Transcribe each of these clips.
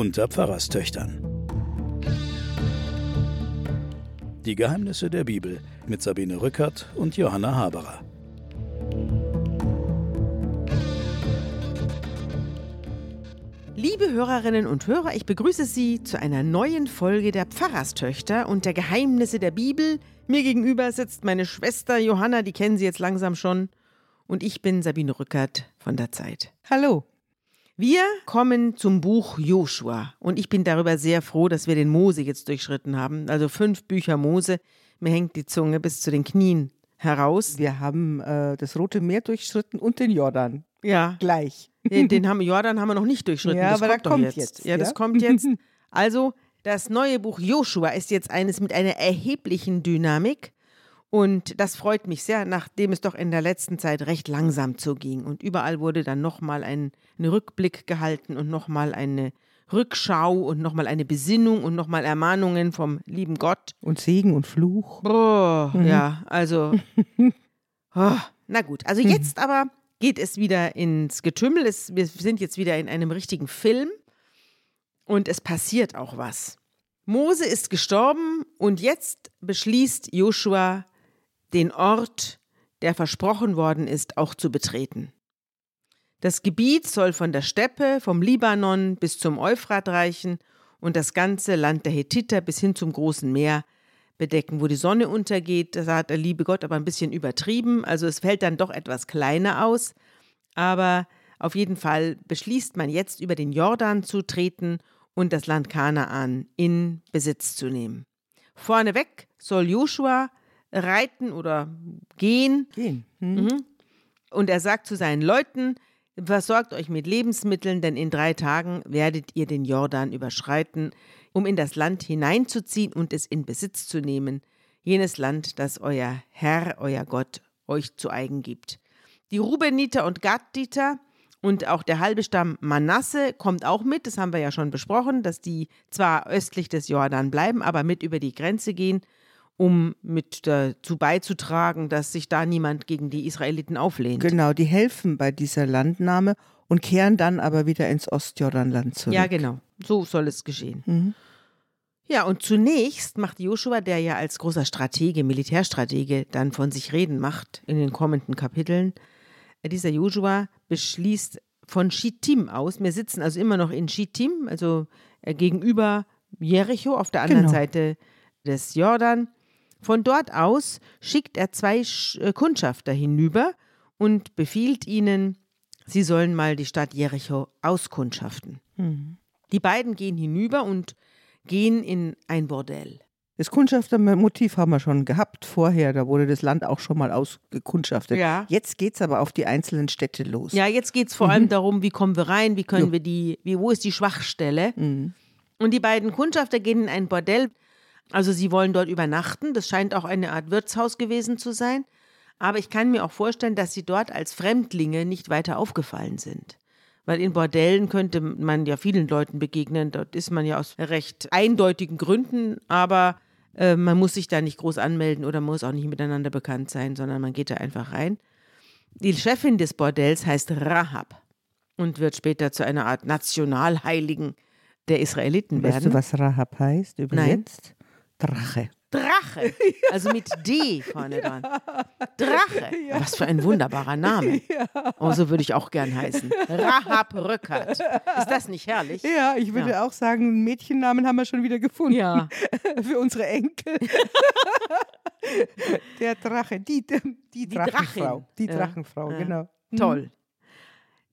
unter Pfarrerstöchtern. Die Geheimnisse der Bibel mit Sabine Rückert und Johanna Haberer. Liebe Hörerinnen und Hörer, ich begrüße Sie zu einer neuen Folge der Pfarrerstöchter und der Geheimnisse der Bibel. Mir gegenüber sitzt meine Schwester Johanna, die kennen Sie jetzt langsam schon. Und ich bin Sabine Rückert von der Zeit. Hallo. Wir kommen zum Buch Joshua und ich bin darüber sehr froh, dass wir den Mose jetzt durchschritten haben. Also fünf Bücher Mose. Mir hängt die Zunge bis zu den Knien heraus. Wir haben äh, das Rote Meer durchschritten und den Jordan. Ja. Gleich. Den, den haben, Jordan haben wir noch nicht durchschritten. Ja, das aber kommt da kommt jetzt. jetzt, Ja, das ja? kommt jetzt. Also, das neue Buch Joshua ist jetzt eines mit einer erheblichen Dynamik. Und das freut mich sehr, nachdem es doch in der letzten Zeit recht langsam zuging. Und überall wurde dann nochmal ein, ein Rückblick gehalten und nochmal eine Rückschau und nochmal eine Besinnung und nochmal Ermahnungen vom lieben Gott. Und Segen und Fluch. Boah, Mhm. ja, also. Oh, na gut, also jetzt aber geht es wieder ins Getümmel. Es, wir sind jetzt wieder in einem richtigen Film und es passiert auch was. Mose ist gestorben und jetzt beschließt Joshua, den Ort, der versprochen worden ist, auch zu betreten. Das Gebiet soll von der Steppe, vom Libanon bis zum Euphrat reichen und das ganze Land der Hethiter bis hin zum großen Meer bedecken, wo die Sonne untergeht. Das hat der liebe Gott aber ein bisschen übertrieben. Also es fällt dann doch etwas kleiner aus. Aber auf jeden Fall beschließt man jetzt über den Jordan zu treten und das Land Kanaan in Besitz zu nehmen. Vorneweg soll Joshua reiten oder gehen Gehen. Mhm. und er sagt zu seinen Leuten, versorgt euch mit Lebensmitteln, denn in drei Tagen werdet ihr den Jordan überschreiten, um in das Land hineinzuziehen und es in Besitz zu nehmen, jenes Land, das euer Herr, euer Gott, euch zu eigen gibt. Die Rubeniter und Gadditer und auch der halbe Stamm Manasse kommt auch mit, das haben wir ja schon besprochen, dass die zwar östlich des Jordan bleiben, aber mit über die Grenze gehen um mit dazu beizutragen, dass sich da niemand gegen die Israeliten auflehnt. Genau, die helfen bei dieser Landnahme und kehren dann aber wieder ins Ostjordanland zurück. Ja, genau. So soll es geschehen. Mhm. Ja, und zunächst macht Joshua, der ja als großer Stratege, Militärstratege, dann von sich reden macht in den kommenden Kapiteln, äh, dieser Joshua beschließt von Schittim aus, wir sitzen also immer noch in Schittim, also äh, gegenüber Jericho auf der anderen Genau. Seite des Jordan. Von dort aus schickt er zwei äh, Kundschafter hinüber und befiehlt ihnen, sie sollen mal die Stadt Jericho auskundschaften. Mhm. Die beiden gehen hinüber und gehen in ein Bordell. Das Kundschaftermotiv haben wir schon gehabt vorher. Da wurde das Land auch schon mal ausgekundschaftet. Ja. Jetzt geht es aber auf die einzelnen Städte los. Ja, jetzt geht es vor allem darum, wie kommen wir rein, wie können wir die, wie, wo ist die Schwachstelle? Mhm. Und die beiden Kundschafter gehen in ein Bordell. Also sie wollen dort übernachten. Das scheint auch eine Art Wirtshaus gewesen zu sein. Aber ich kann mir auch vorstellen, dass sie dort als Fremdlinge nicht weiter aufgefallen sind. Weil in Bordellen könnte man ja vielen Leuten begegnen. Dort ist man ja aus recht eindeutigen Gründen, aber äh, man muss sich da nicht groß anmelden oder muss auch nicht miteinander bekannt sein, sondern man geht da einfach rein. Die Chefin des Bordells heißt Rahab und wird später zu einer Art Nationalheiligen der Israeliten Weißt werden. du, was Rahab heißt übersetzt? Drache. Drache, also mit D vorne dran. Drache, was für ein wunderbarer Name. Oh, so würde ich auch gern heißen. Rahab Rückert. Ist das nicht herrlich? Ja, ich würde Ja. auch sagen, einen Mädchennamen haben wir schon wieder gefunden. Ja. Für unsere Enkel. Der Drache, die, die, Drachenfrau. Drachin. Die Ja. Drachenfrau, Ja. genau. Toll.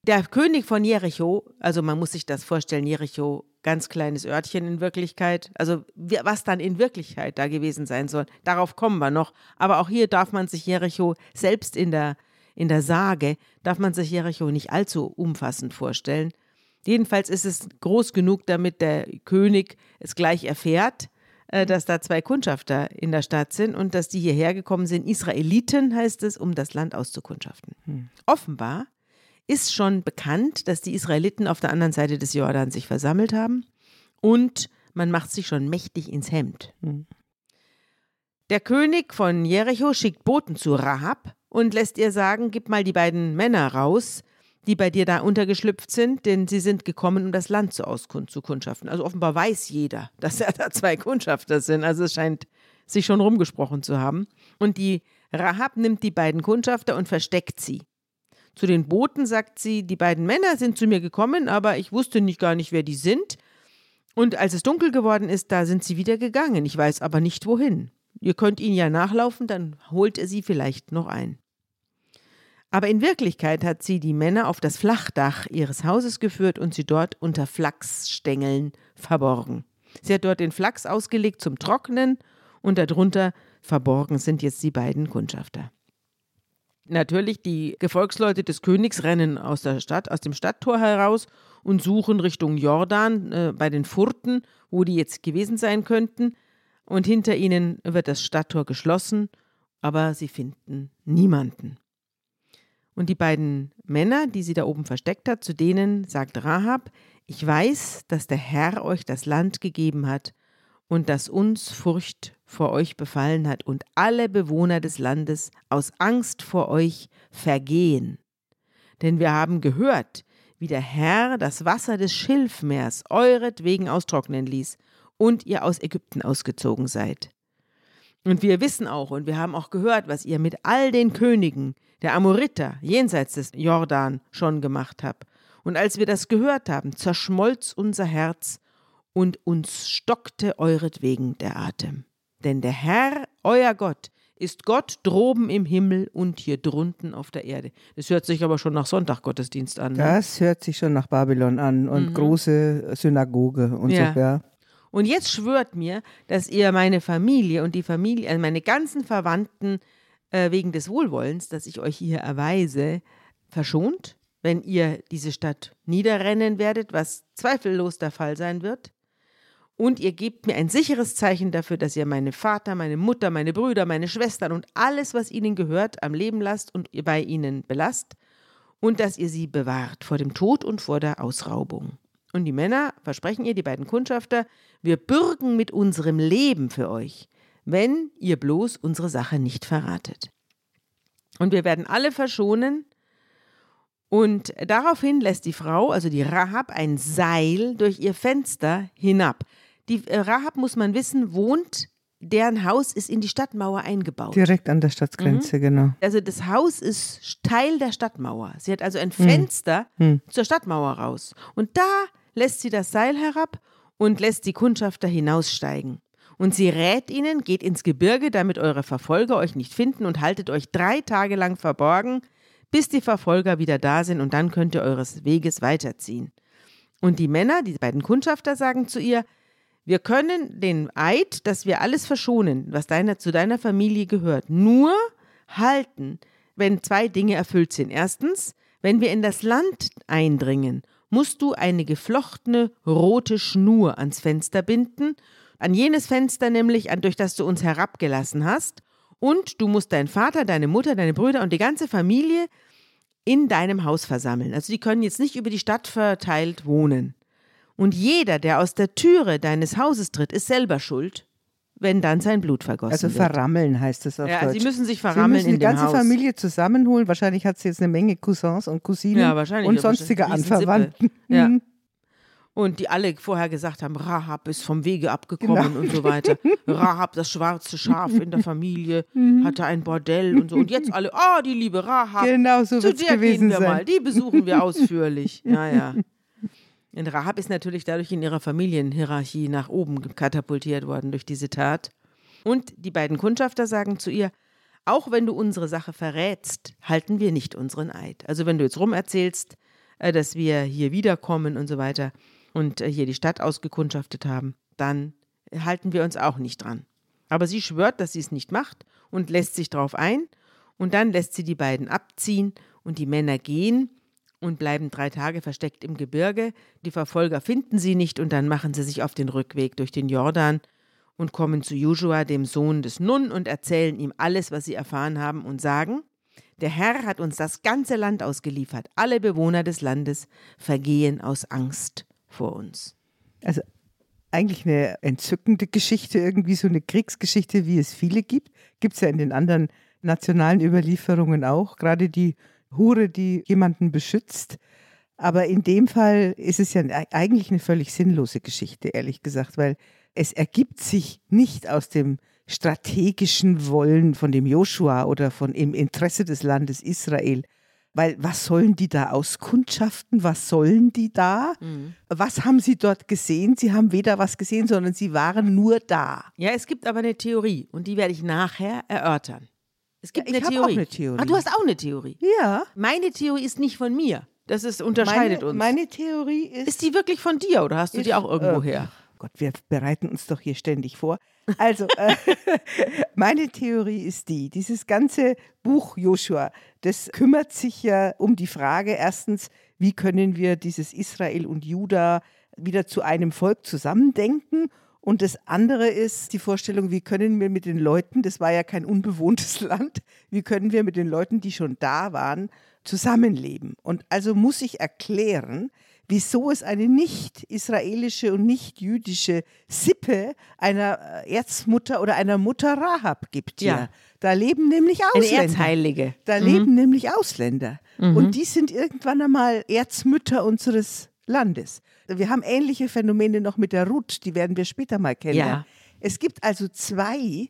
Der König von Jericho, also man muss sich das vorstellen, Jericho, ganz kleines Örtchen in Wirklichkeit. Also was dann in Wirklichkeit da gewesen sein soll, darauf kommen wir noch. Aber auch hier darf man sich Jericho selbst in der, in der Sage, darf man sich Jericho nicht allzu umfassend vorstellen. Jedenfalls ist es groß genug, damit der König es gleich erfährt, äh, dass da zwei Kundschafter in der Stadt sind und dass die hierher gekommen sind. Israeliten heißt es, um das Land auszukundschaften. Offenbar ist schon bekannt, dass die Israeliten auf der anderen Seite des Jordan sich versammelt haben und man macht sich schon mächtig ins Hemd. Der König von Jericho schickt Boten zu Rahab und lässt ihr sagen, gib mal die beiden Männer raus, die bei dir da untergeschlüpft sind, denn sie sind gekommen, um das Land zu auskundschaften. Also offenbar weiß jeder, dass er da zwei Kundschafter sind. Also es scheint sich schon rumgesprochen zu haben. Und die Rahab nimmt die beiden Kundschafter und versteckt sie. Zu den Boten sagt sie, die beiden Männer sind zu mir gekommen, aber ich wusste nicht gar nicht, wer die sind. Und als es dunkel geworden ist, da sind sie wieder gegangen. Ich weiß aber nicht wohin. Ihr könnt ihnen ja nachlaufen, dann holt er sie vielleicht noch ein. Aber in Wirklichkeit hat sie die Männer auf das Flachdach ihres Hauses geführt und sie dort unter Flachsstängeln verborgen. Sie hat dort den Flachs ausgelegt zum Trocknen und darunter verborgen sind jetzt die beiden Kundschafter. Natürlich, die Gefolgsleute des Königs rennen aus der Stadt, aus dem Stadttor heraus und suchen Richtung Jordan äh, bei den Furten, wo die jetzt gewesen sein könnten. Und hinter ihnen wird das Stadttor geschlossen, aber sie finden niemanden. Und die beiden Männer, die sie da oben versteckt hat, zu denen sagt Rahab, ich weiß, dass der Herr euch das Land gegeben hat und dass uns Furcht vor euch befallen hat und alle Bewohner des Landes aus Angst vor euch vergehen. Denn wir haben gehört, wie der Herr das Wasser des Schilfmeers euretwegen austrocknen ließ und ihr aus Ägypten ausgezogen seid. Und wir wissen auch und wir haben auch gehört, was ihr mit all den Königen der Amoriter jenseits des Jordan schon gemacht habt. Und als wir das gehört haben, zerschmolz unser Herz und uns stockte euretwegen der Atem. Denn der Herr, euer Gott, ist Gott droben im Himmel und hier drunten auf der Erde. Das hört sich aber schon nach Sonntaggottesdienst an. Ne? Das hört sich schon nach Babylon an und mhm. große Synagoge und ja. so, ja. Und jetzt schwört mir, dass ihr meine Familie und die Familie, also meine ganzen Verwandten äh, wegen des Wohlwollens, das ich euch hier erweise, verschont, wenn ihr diese Stadt niederrennen werdet, was zweifellos der Fall sein wird. Und ihr gebt mir ein sicheres Zeichen dafür, dass ihr meine Vater, meine Mutter, meine Brüder, meine Schwestern und alles, was ihnen gehört, am Leben lasst und bei ihnen belasst und dass ihr sie bewahrt vor dem Tod und vor der Ausraubung. Und die Männer versprechen ihr, die beiden Kundschafter, wir bürgen mit unserem Leben für euch, wenn ihr bloß unsere Sache nicht verratet. Und wir werden alle verschonen. Und daraufhin lässt die Frau, also die Rahab, ein Seil durch ihr Fenster hinab. Die äh, Rahab, muss man wissen, wohnt, deren Haus ist in die Stadtmauer eingebaut. Direkt an der Stadtgrenze, mhm. genau. Also das Haus ist Teil der Stadtmauer. Sie hat also ein mhm. Fenster mhm. zur Stadtmauer raus. Und da lässt sie das Seil herab und lässt die Kundschafter hinaussteigen. Und sie rät ihnen, geht ins Gebirge, damit eure Verfolger euch nicht finden und haltet euch drei Tage lang verborgen, bis die Verfolger wieder da sind und dann könnt ihr eures Weges weiterziehen. Und die Männer, die beiden Kundschafter, sagen zu ihr, wir können den Eid, dass wir alles verschonen, was deiner, zu deiner Familie gehört, nur halten, wenn zwei Dinge erfüllt sind. Erstens, wenn wir in das Land eindringen, musst du eine geflochtene rote Schnur ans Fenster binden, an jenes Fenster nämlich, an durch das du uns herabgelassen hast, und du musst deinen Vater, deine Mutter, deine Brüder und die ganze Familie in deinem Haus versammeln. Also die können jetzt nicht über die Stadt verteilt wohnen. Und jeder, der aus der Türe deines Hauses tritt, ist selber schuld, wenn dann sein Blut vergossen also wird. Also verrammeln heißt das auf ja, Deutsch. Sie müssen sich verrammeln sie müssen die ganze Haus. Familie zusammenholen. Wahrscheinlich hat sie jetzt eine Menge Cousins und Cousinen ja, und sonstige Anverwandten. Ja. Mhm. Und die alle vorher gesagt haben, Rahab ist vom Wege abgekommen genau. und so weiter. Rahab, das schwarze Schaf in der Familie, Mhm. hatte ein Bordell und so. Und jetzt alle, oh, die liebe Rahab, Genau so zu es der gewesen gehen wir sein. mal, die besuchen wir ausführlich. Ja, ja. Und Rahab ist natürlich dadurch in ihrer Familienhierarchie nach oben katapultiert worden durch diese Tat. Und die beiden Kundschafter sagen zu ihr, auch wenn du unsere Sache verrätst, halten wir nicht unseren Eid. Also wenn du jetzt rumerzählst, äh, dass wir hier wiederkommen und so weiter und äh, hier die Stadt ausgekundschaftet haben, dann halten wir uns auch nicht dran. Aber sie schwört, dass sie es nicht macht und lässt sich darauf ein. Und dann lässt sie die beiden abziehen und die Männer gehen und bleiben drei Tage versteckt im Gebirge. Die Verfolger finden sie nicht und dann machen sie sich auf den Rückweg durch den Jordan und kommen zu Joshua, dem Sohn des Nun, und erzählen ihm alles, was sie erfahren haben und sagen, der Herr hat uns das ganze Land ausgeliefert. Alle Bewohner des Landes vergehen aus Angst vor uns. Also eigentlich eine entzückende Geschichte, irgendwie so eine Kriegsgeschichte, wie es viele gibt. Gibt es ja in den anderen nationalen Überlieferungen auch. Gerade die Hure, die jemanden beschützt. Aber in dem Fall ist es ja eigentlich eine völlig sinnlose Geschichte, ehrlich gesagt, weil es ergibt sich nicht aus dem strategischen Wollen von dem Joshua oder von im Interesse des Landes Israel. Weil was sollen die da auskundschaften? Was sollen die da? Mhm. Was haben sie dort gesehen? Sie haben weder was gesehen, sondern sie waren nur da. Ja, es gibt aber eine Theorie und die werde ich nachher erörtern. Es gibt ja, eine, Theorie. Auch eine Theorie. Ah, du hast auch eine Theorie. Ja. Meine Theorie ist nicht von mir. Das ist, unterscheidet meine, uns. Meine Theorie ist. Ist die wirklich von dir oder hast du die auch irgendwo äh, her? Gott, wir bereiten uns doch hier ständig vor. Also, äh, meine Theorie ist die, dieses ganze Buch Joshua, das kümmert sich ja um die Frage, erstens, wie können wir dieses Israel und Juda wieder zu einem Volk zusammendenken? Und das andere ist die Vorstellung, wie können wir mit den Leuten, das war ja kein unbewohntes Land, wie können wir mit den Leuten, die schon da waren, zusammenleben? Und also muss ich erklären, wieso es eine nicht israelische und nicht jüdische Sippe einer äh, Erzmutter oder einer Mutter Rahab gibt. Ja. Da leben nämlich Ausländer. Eine Erzheilige. Da mhm. leben nämlich Ausländer. Mhm. Und die sind irgendwann einmal Erzmütter unseres Landes. Wir haben ähnliche Phänomene noch mit der Ruth, die werden wir später mal kennenlernen. Ja. Es gibt also zwei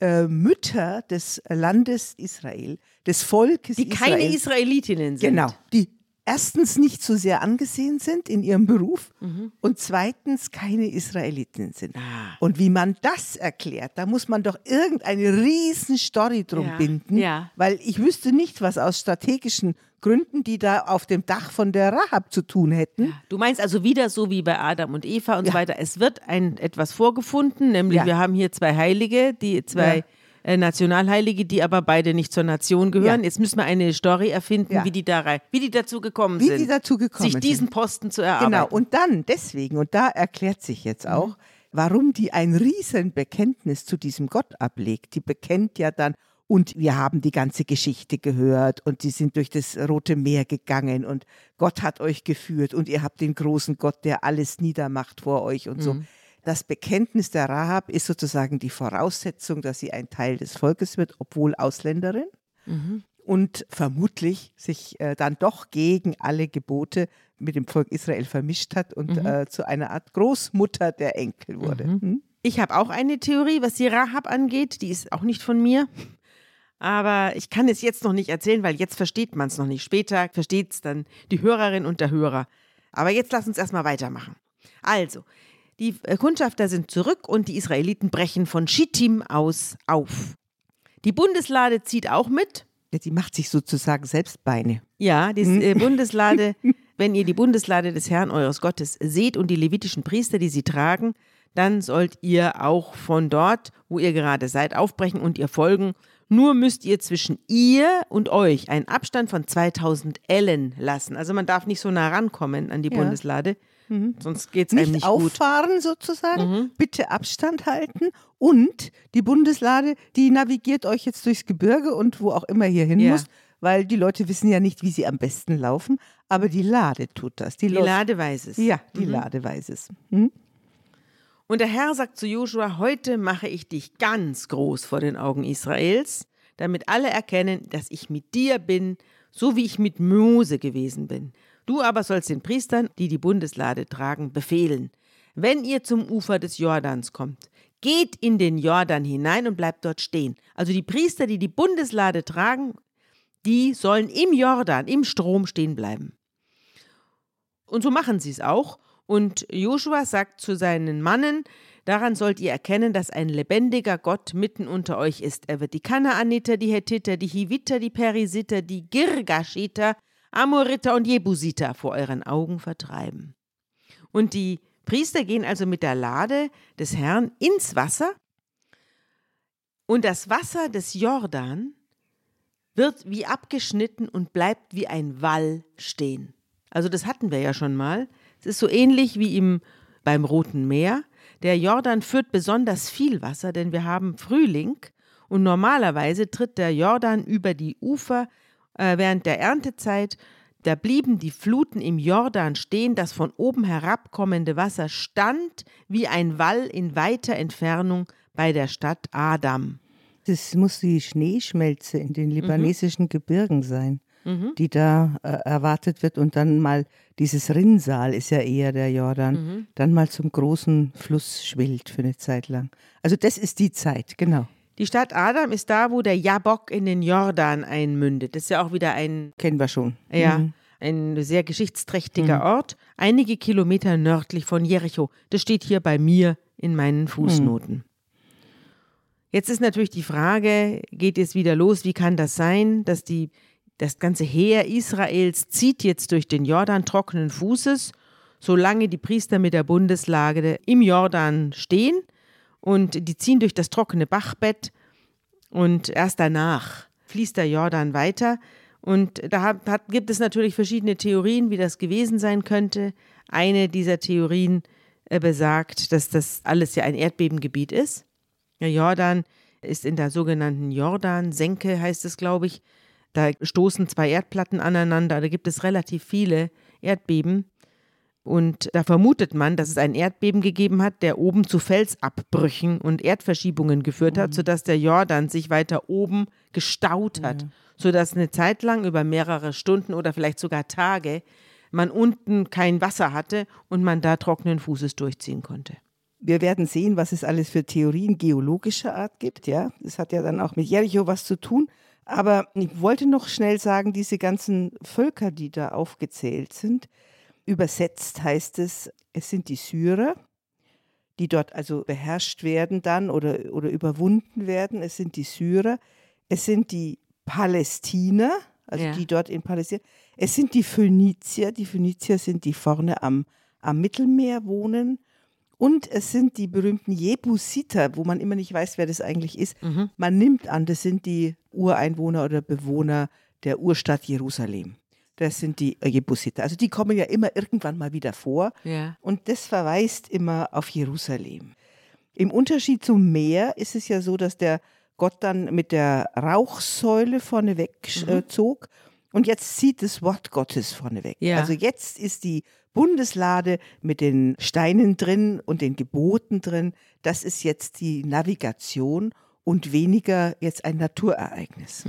äh, Mütter des Landes Israel, des Volkes die Israel. keine Israelitinnen sind. Genau, die erstens nicht so sehr angesehen sind in ihrem Beruf mhm. und zweitens keine Israeliten sind. Ah. Und wie man das erklärt, da muss man doch irgendeine riesen Story drum ja. binden, ja. weil ich wüsste nicht, was aus strategischen Gründen, die da auf dem Dach von der Rahab zu tun hätten. Ja. Du meinst also wieder so wie bei Adam und Eva und so weiter. Es wird ein etwas vorgefunden, nämlich wir haben hier zwei Heilige, die zwei äh, Nationalheilige, die aber beide nicht zur Nation gehören. Ja. Jetzt müssen wir eine Story erfinden, ja. wie, die da rein, wie die dazu gekommen wie sind. Wie die dazu gekommen sich diesen Posten zu erarbeiten. Genau, und dann deswegen, und da erklärt sich jetzt mhm. auch, mhm. warum die ein Riesenbekenntnis zu diesem Gott ablegt. Die bekennt ja dann, und wir haben die ganze Geschichte gehört und sie sind durch das Rote Meer gegangen und Gott hat euch geführt und ihr habt den großen Gott, der alles niedermacht vor euch und mhm. so. Das Bekenntnis der Rahab ist sozusagen die Voraussetzung, dass sie ein Teil des Volkes wird, obwohl Ausländerin. Mhm. Und vermutlich sich äh, dann doch gegen alle Gebote mit dem Volk Israel vermischt hat und mhm. äh, zu einer Art Großmutter der Enkel wurde. Mhm. Hm? Ich habe auch eine Theorie, was die Rahab angeht. Die ist auch nicht von mir. Aber ich kann es jetzt noch nicht erzählen, weil jetzt versteht man es noch nicht. Später versteht es dann die Hörerin und der Hörer. Aber jetzt lass uns erstmal weitermachen. Also, die äh, Kundschafter sind zurück und die Israeliten brechen von Schittim aus auf. Die Bundeslade zieht auch mit. Ja, die macht sich sozusagen selbst Beine. Ja, die hm? äh, Bundeslade, wenn ihr die Bundeslade des Herrn eures Gottes seht und die levitischen Priester, die sie tragen, dann sollt ihr auch von dort, wo ihr gerade seid, aufbrechen und ihr folgen. Nur müsst ihr zwischen ihr und euch einen Abstand von 2000 Ellen lassen. Also man darf nicht so nah rankommen an die ja. Bundeslade. Mhm. Sonst geht es einem nicht auffahren gut. sozusagen, mhm. bitte Abstand halten und die Bundeslade, die navigiert euch jetzt durchs Gebirge und wo auch immer ihr hin ja. muss, weil die Leute wissen ja nicht, wie sie am besten laufen, aber die Lade tut das. Die, die Lade weiß es. Ja, die mhm. Lade weiß es. Mhm. Und der Herr sagt zu Joshua, heute mache ich dich ganz groß vor den Augen Israels, damit alle erkennen, dass ich mit dir bin, so wie ich mit Mose gewesen bin. Du aber sollst den Priestern, die die Bundeslade tragen, befehlen, wenn ihr zum Ufer des Jordans kommt, geht in den Jordan hinein und bleibt dort stehen. Also die Priester, die die Bundeslade tragen, die sollen im Jordan, im Strom stehen bleiben. Und so machen sie es auch. Und Joshua sagt zu seinen Mannen, daran sollt ihr erkennen, dass ein lebendiger Gott mitten unter euch ist. Er wird die Kanaaniter, die Hethiter, die Hiviter, die Perisiter, die Girgashiter, Amoriter und Jebusiter vor euren Augen vertreiben. Und die Priester gehen also mit der Lade des Herrn ins Wasser und das Wasser des Jordan wird wie abgeschnitten und bleibt wie ein Wall stehen. Also das hatten wir ja schon mal. Es ist so ähnlich wie im, beim Roten Meer. Der Jordan führt besonders viel Wasser, denn wir haben Frühling und normalerweise tritt der Jordan über die Ufer äh, während der Erntezeit, da blieben die Fluten im Jordan stehen, das von oben herabkommende Wasser stand wie ein Wall in weiter Entfernung bei der Stadt Adam. Das muss die Schneeschmelze in den libanesischen mhm. Gebirgen sein. Die da äh, erwartet wird. Und dann mal dieses Rinnsal ist ja eher der Jordan, Mhm. dann mal zum großen Fluss schwillt für eine Zeit lang. Also das ist die Zeit, genau. Die Stadt Adam ist da, wo der Jabok in den Jordan einmündet. Das ist ja auch wieder ein, Kennen wir schon. ja, Mhm. ein sehr geschichtsträchtiger Ort, einige Kilometer nördlich von Jericho. Das steht hier bei mir in meinen Fußnoten. Jetzt ist natürlich die Frage, geht es wieder los? Wie kann das sein, dass die, das ganze Heer Israels zieht jetzt durch den Jordan trockenen Fußes, solange die Priester mit der Bundeslage im Jordan stehen und die ziehen durch das trockene Bachbett und erst danach fließt der Jordan weiter. Und da hat, hat, gibt es natürlich verschiedene Theorien, wie das gewesen sein könnte. Eine dieser Theorien äh, besagt, dass das alles ja ein Erdbebengebiet ist. Der Jordan ist in der sogenannten Jordan-Senke, heißt es, glaube ich. Da stoßen zwei Erdplatten aneinander. Da gibt es relativ viele Erdbeben. Und da vermutet man, dass es ein Erdbeben gegeben hat, der oben zu Felsabbrüchen und Erdverschiebungen geführt hat, sodass der Jordan sich weiter oben gestaut hat, sodass eine Zeit lang über mehrere Stunden oder vielleicht sogar Tage man unten kein Wasser hatte und man da trockenen Fußes durchziehen konnte. Wir werden sehen, was es alles für Theorien geologischer Art gibt. Ja, das hat ja dann auch mit Jericho was zu tun. Aber ich wollte noch schnell sagen, diese ganzen Völker, die da aufgezählt sind, übersetzt heißt es, es sind die Syrer, die dort also beherrscht werden dann oder, oder überwunden werden. Es sind die Syrer, es sind die Palästiner, also Ja. die dort in Palästina. Es sind die Phönizier, die Phönizier sind die vorne am, am Mittelmeer wohnen. Und es sind die berühmten Jebusiter, wo man immer nicht weiß, wer das eigentlich ist. Man nimmt an, das sind die Ureinwohner oder Bewohner der Urstadt Jerusalem. Das sind die äh, Jebusiter. Also die kommen ja immer irgendwann mal wieder vor. Ja. Und das verweist immer auf Jerusalem. Im Unterschied zum Meer ist es ja so, dass der Gott dann mit der Rauchsäule vorneweg Mhm. äh, zog. Und jetzt zieht das Wort Gottes vorneweg. Ja. Also jetzt ist die Bundeslade mit den Steinen drin und den Geboten drin. Das ist jetzt die Navigation und weniger jetzt ein Naturereignis.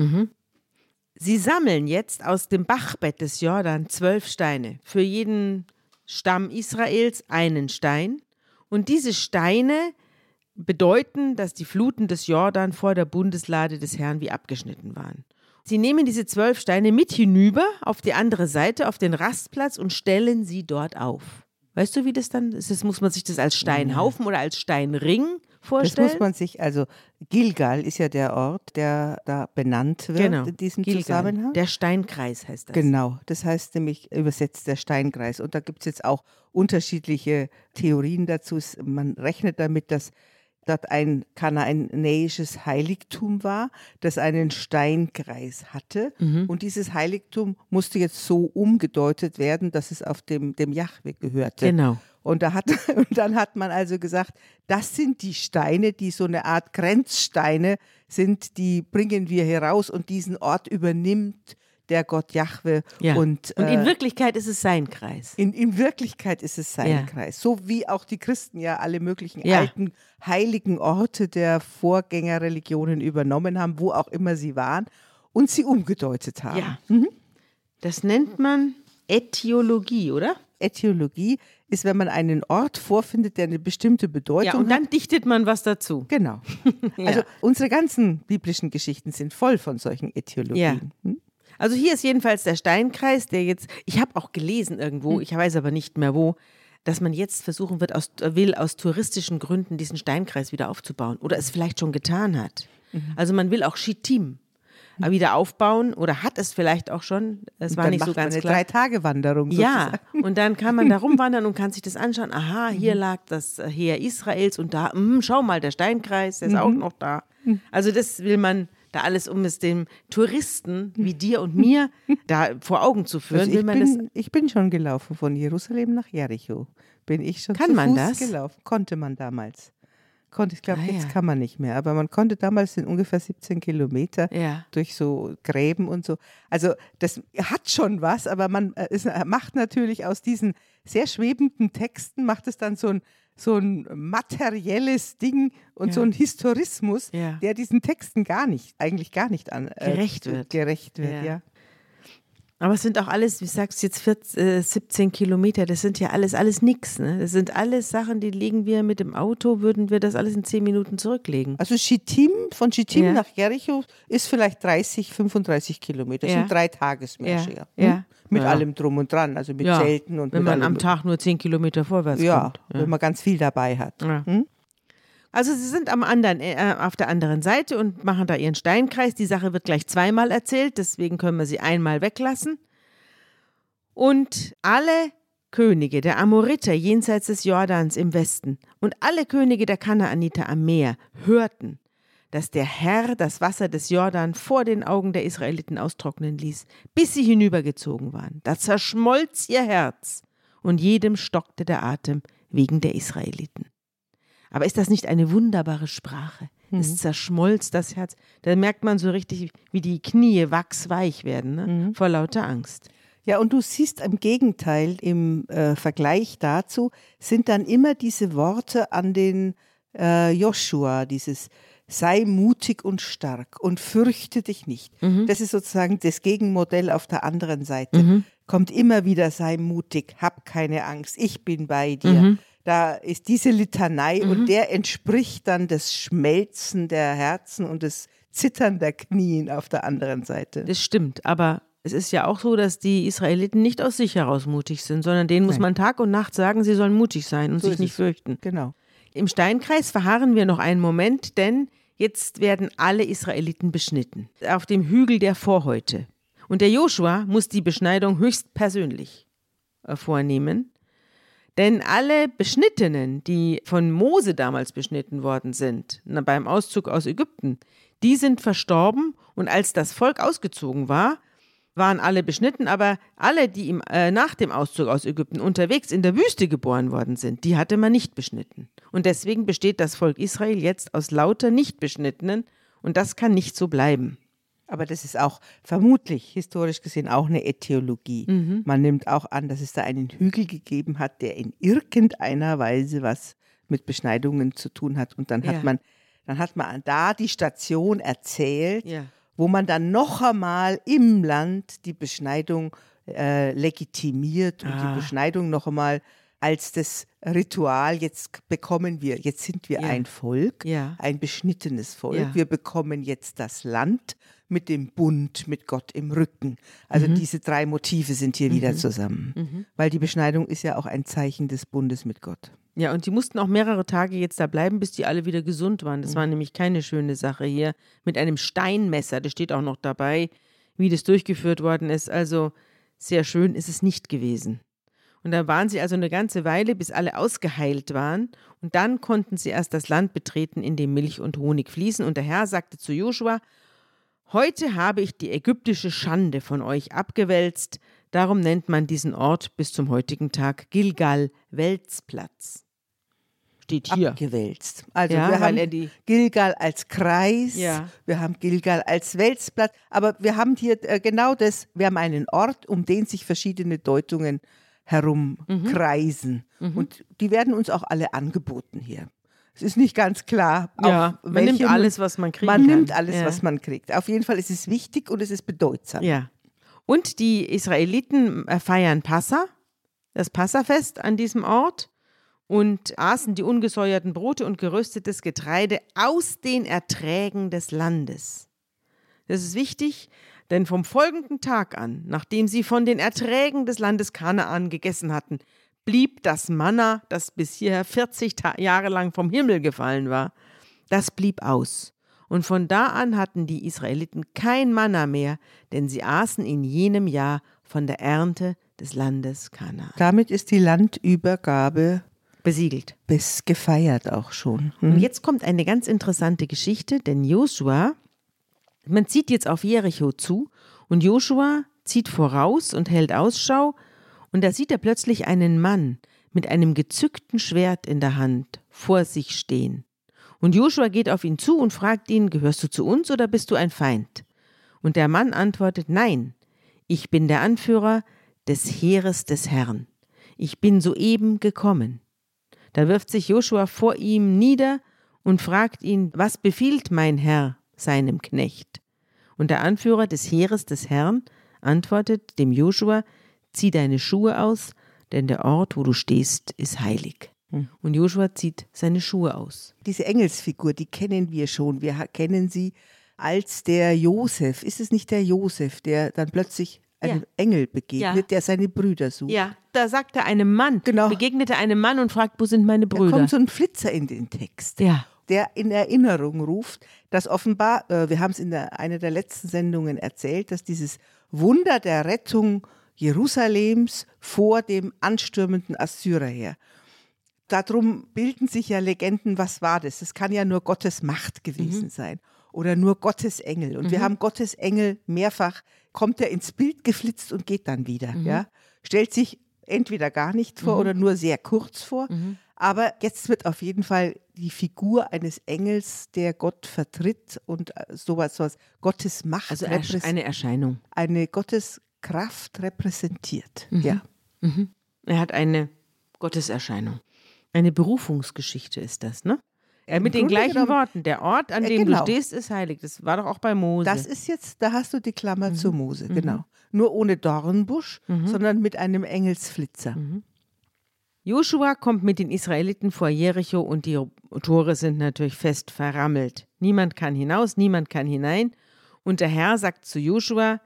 Sie sammeln jetzt aus dem Bachbett des Jordan zwölf Steine. Für jeden Stamm Israels einen Stein. Und diese Steine bedeuten, dass die Fluten des Jordan vor der Bundeslade des Herrn wie abgeschnitten waren. Sie nehmen diese zwölf Steine mit hinüber auf die andere Seite, auf den Rastplatz und stellen sie dort auf. Weißt du, wie das dann ist? Das muss man sich das als Steinhaufen oder als Steinring Das vorstellen? muss man sich, also Gilgal ist ja der Ort, der da benannt wird genau. in diesem Gilgal. Zusammenhang. Der Steinkreis heißt das. Genau, das heißt nämlich übersetzt der Steinkreis. Und da gibt es jetzt auch unterschiedliche Theorien dazu. Man rechnet damit, dass dort ein kanaanäisches Heiligtum war, das einen Steinkreis hatte. Mhm. Und dieses Heiligtum musste jetzt so umgedeutet werden, dass es auf dem, dem Jahwe gehörte. Genau. Und, da hat, und dann hat man also gesagt, das sind die Steine, die so eine Art Grenzsteine sind, die bringen wir heraus und diesen Ort übernimmt der Gott Jahwe. Ja. Und, Und in äh, Wirklichkeit ist es sein Kreis. in, in Wirklichkeit ist es sein Ja. Kreis. So wie auch die Christen ja alle möglichen Ja. alten heiligen Orte der Vorgängerreligionen übernommen haben, wo auch immer sie waren, und sie umgedeutet haben. Ja. Das nennt man Ätiologie, oder? Äthiologie ist, wenn man einen Ort vorfindet, der eine bestimmte Bedeutung Ja, und hat. dann dichtet man was dazu. Genau. Also unsere ganzen biblischen Geschichten sind voll von solchen Äthiologien. Hm? Also hier ist jedenfalls der Steinkreis, der jetzt, ich habe auch gelesen irgendwo, Hm. ich weiß aber nicht mehr wo, dass man jetzt versuchen wird, aus, will aus touristischen Gründen diesen Steinkreis wieder aufzubauen oder es vielleicht schon getan hat. Mhm. Also man will auch Chitim wieder aufbauen oder hat es vielleicht auch schon. Es war nicht so ganz eine klar. Drei-Tage-Wanderung Ja, sozusagen. und dann kann man da rumwandern und kann sich das anschauen. Aha, hier Mhm. lag das Heer Israels und da, hm, schau mal, der Steinkreis, der ist Mhm. auch noch da. Also das will man da alles, um es dem Touristen wie dir und mir da vor Augen zu führen, Also ich, bin, ich bin schon gelaufen von Jerusalem nach Jericho. Bin ich schon Kann man Fuß das? gelaufen. Konnte man damals. Konnte, ich glaube, Ah, jetzt ja. kann man nicht mehr. Aber man konnte damals in ungefähr 17 Kilometer Ja. durch so Gräben und so. Also das hat schon was, aber man äh, es macht natürlich aus diesen sehr schwebenden Texten, macht es dann so ein, so ein materielles Ding und Ja. so ein Historismus, der diesen Texten gar nicht, eigentlich gar nicht an, äh, Gerecht wird. Gerecht wird, Ja. Ja. Aber es sind auch alles, wie sagst du jetzt, 14, äh, 17 Kilometer, das sind ja alles, alles nix. Ne? Das sind alles Sachen, die legen wir mit dem Auto, würden wir das alles in 10 Minuten zurücklegen. Also Schittim, von Schittim Ja. nach Jericho ist vielleicht 30, 35 Kilometer. Das Ja. sind drei Tagesmärsche. Ja, hm? ja. Mit Ja. allem drum und dran, also mit Ja, Zelten und Wenn mit man am Tag nur 10 Kilometer vorwärts ja, kommt. wenn man ganz viel dabei hat. Ja. Hm? Also sie sind am anderen, äh, auf der anderen Seite und machen da ihren Steinkreis. Die Sache wird gleich zweimal erzählt, deswegen können wir sie einmal weglassen. Und alle Könige der Amoriter jenseits des Jordans im Westen und alle Könige der Kanaaniter am Meer hörten, dass der Herr das Wasser des Jordan vor den Augen der Israeliten austrocknen ließ, bis sie hinübergezogen waren. Da zerschmolz ihr Herz und jedem stockte der Atem wegen der Israeliten. Aber ist das nicht eine wunderbare Sprache? Es zerschmolz das Herz. Da merkt man so richtig, wie die Knie wachsweich werden, ne? vor lauter Angst. Ja, und du siehst im Gegenteil, im äh, Vergleich dazu, sind dann immer diese Worte an den äh, Joshua, dieses sei mutig und stark und fürchte dich nicht. Das ist sozusagen das Gegenmodell auf der anderen Seite. Kommt immer wieder, sei mutig, hab keine Angst, ich bin bei dir. Da ist diese Litanei und der entspricht dann das Schmelzen der Herzen und das Zittern der Knien auf der anderen Seite. Das stimmt, aber es ist ja auch so, dass die Israeliten nicht aus sich heraus mutig sind, sondern denen muss Nein. man Tag und Nacht sagen, sie sollen mutig sein und So sich nicht fürchten. Genau. Im Steinkreis verharren wir noch einen Moment, denn jetzt werden alle Israeliten beschnitten. Auf dem Hügel der Vorhäute. Und der Joshua muss die Beschneidung höchstpersönlich äh, vornehmen. Denn alle Beschnittenen, die von Mose damals beschnitten worden sind, beim Auszug aus Ägypten, die sind verstorben und als das Volk ausgezogen war, waren alle beschnitten, aber alle, die im, äh, nach dem Auszug aus Ägypten unterwegs in der Wüste geboren worden sind, die hatte man nicht beschnitten. Und deswegen besteht das Volk Israel jetzt aus lauter Nicht-Beschnittenen und das kann nicht so bleiben. Aber das ist auch vermutlich historisch gesehen auch eine Äthiologie. Man nimmt auch an, dass es da einen Hügel gegeben hat, der in irgendeiner Weise was mit Beschneidungen zu tun hat. Und dann Ja. hat man, dann hat man da die Station erzählt, Ja. wo man dann noch einmal im Land die Beschneidung äh, legitimiert und Ah. die Beschneidung noch einmal als das Ritual, jetzt bekommen wir, jetzt sind wir Ja. ein Volk, ein beschnittenes Volk, wir bekommen jetzt das Land mit dem Bund mit Gott im Rücken. Also Mhm. diese drei Motive sind hier wieder zusammen, weil die Beschneidung ist ja auch ein Zeichen des Bundes mit Gott. Ja, und die mussten auch mehrere Tage jetzt da bleiben, bis die alle wieder gesund waren. Das war nämlich keine schöne Sache hier. Mit einem Steinmesser, das steht auch noch dabei, wie das durchgeführt worden ist. Also sehr schön ist es nicht gewesen. Und da waren sie also eine ganze Weile, bis alle ausgeheilt waren. Und dann konnten sie erst das Land betreten, in dem Milch und Honig fließen. Und der Herr sagte zu Joshua, Heute habe ich die ägyptische Schande von euch abgewälzt. Darum nennt man diesen Ort bis zum heutigen Tag Gilgal, Wälzplatz. Steht hier. Abgewälzt. Also Ja, wir haben Gilgal als Kreis, Ja. wir haben Gilgal als Wälzplatz, aber wir haben hier äh, genau das, wir haben einen Ort, um den sich verschiedene Deutungen herumkreisen. Mhm. Und die werden uns auch alle angeboten hier. Es ist nicht ganz klar. Ja, man nimmt welchem- alles, was man kriegen Man kann. nimmt alles, Ja. was man kriegt. Auf jeden Fall ist es wichtig und es ist bedeutsam. Ja. Und die Israeliten äh, feiern Passa, das Passafest an diesem Ort und aßen die ungesäuerten Brote und geröstetes Getreide aus den Erträgen des Landes. Das ist wichtig, denn vom folgenden Tag an, nachdem sie von den Erträgen des Landes Kanaan gegessen hatten, blieb das Manna, das bis hierher 40 Ta Jahre lang vom Himmel gefallen war, das blieb aus. Und von da an hatten die Israeliten kein Manna mehr, denn sie aßen in jenem Jahr von der Ernte des Landes Kanaan. Damit ist die Landübergabe Besiegelt. bis gefeiert auch schon. Hm? Und jetzt kommt eine ganz interessante Geschichte, denn Joshua, man zieht jetzt auf Jericho zu und Joshua zieht voraus und hält Ausschau und da sieht er plötzlich einen Mann mit einem gezückten Schwert in der Hand vor sich stehen. Und Joshua geht auf ihn zu und fragt ihn, gehörst du zu uns oder bist du ein Feind? Und der Mann antwortet, nein, ich bin der Anführer des Heeres des Herrn. Ich bin soeben gekommen. Da wirft sich Joshua vor ihm nieder und fragt ihn, was befiehlt mein Herr seinem Knecht? Und der Anführer des Heeres des Herrn antwortet dem Joshua, zieh deine Schuhe aus, denn der Ort, wo du stehst, ist heilig. Hm. Und Joshua zieht seine Schuhe aus. Diese Engelsfigur, die kennen wir schon. Wir kennen sie als der Josef. Ist es nicht der Josef, der dann plötzlich einem ja. Engel begegnet, ja. der seine Brüder sucht? Ja, da sagt er einem Mann, genau. begegnete einem Mann und fragt, wo sind meine Brüder? Da kommt so ein Flitzer in den Text. Ja. Der in Erinnerung ruft, dass offenbar, äh, wir haben es in der, einer der letzten Sendungen erzählt, dass dieses Wunder der Rettung Jerusalems vor dem anstürmenden Assyrerheer darum bilden sich ja Legenden, was war das? Es kann ja nur Gottes Macht gewesen mhm. sein oder nur Gottes Engel. Und mhm. wir haben Gottes Engel mehrfach, kommt er ins Bild geflitzt und geht dann wieder. Mhm. Ja? Stellt sich entweder gar nicht vor mhm. oder nur sehr kurz vor. Mhm. Aber jetzt wird auf jeden Fall die Figur eines Engels, der Gott vertritt und äh, sowas, sowas Gottes Macht. Also eine Erscheinung. Eine Gotteskraft repräsentiert. Mhm. Ja. Er hat eine Gotteserscheinung. Eine Berufungsgeschichte ist das, ne? Äh, mit den gleichen genommen, Worten. Der Ort, an äh, dem genau. du stehst, ist heilig. Das war doch auch bei Mose. Das ist jetzt, da hast du die Klammer mhm. zu Mose, mhm. genau. Nur ohne Dornbusch, mhm. sondern mit einem Engelsflitzer. Mhm. Joshua kommt mit den Israeliten vor Jericho und die Tore sind natürlich fest verrammelt. Niemand kann hinaus, niemand kann hinein. Und der Herr sagt zu Joshua: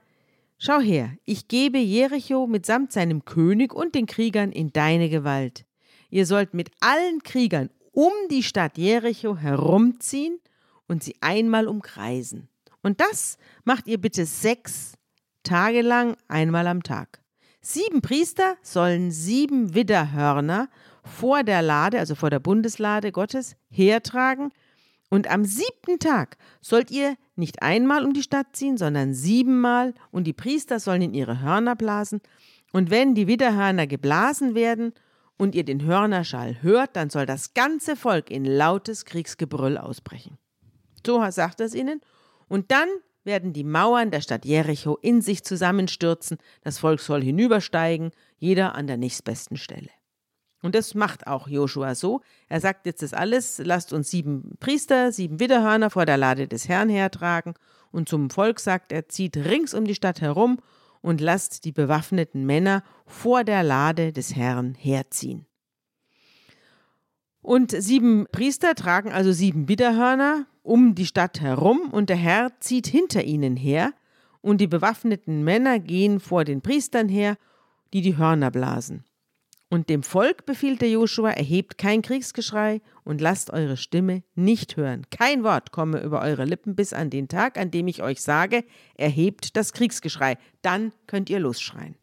Schau her, ich gebe Jericho mitsamt seinem König und den Kriegern in deine Gewalt. Ihr sollt mit allen Kriegern um die Stadt Jericho herumziehen und sie einmal umkreisen. Und das macht ihr bitte sechs Tage lang einmal am Tag. Sieben Priester sollen sieben Widderhörner vor der Lade, also vor der Bundeslade Gottes, hertragen. Und am siebten Tag sollt ihr nicht einmal um die Stadt ziehen, sondern siebenmal. Und die Priester sollen in ihre Hörner blasen. Und wenn die Widderhörner geblasen werden und ihr den Hörnerschall hört, dann soll das ganze Volk in lautes Kriegsgebrüll ausbrechen. So sagt es ihnen. Und dann werden die Mauern der Stadt Jericho in sich zusammenstürzen, das Volk soll hinübersteigen, jeder an der nächstbesten Stelle. Und das macht auch Joshua so. Er sagt jetzt das alles, lasst uns sieben Priester, sieben Widderhörner vor der Lade des Herrn hertragen. Und zum Volk sagt er, zieht rings um die Stadt herum und lasst die bewaffneten Männer vor der Lade des Herrn herziehen. Und sieben Priester tragen also sieben Widerhörner um die Stadt herum, und der Herr zieht hinter ihnen her, und die bewaffneten Männer gehen vor den Priestern her, die die Hörner blasen. Und dem Volk befiehlt der Joshua, erhebt kein Kriegsgeschrei und lasst eure Stimme nicht hören. Kein Wort komme über eure Lippen bis an den Tag, an dem ich euch sage, erhebt das Kriegsgeschrei. Dann könnt ihr losschreien.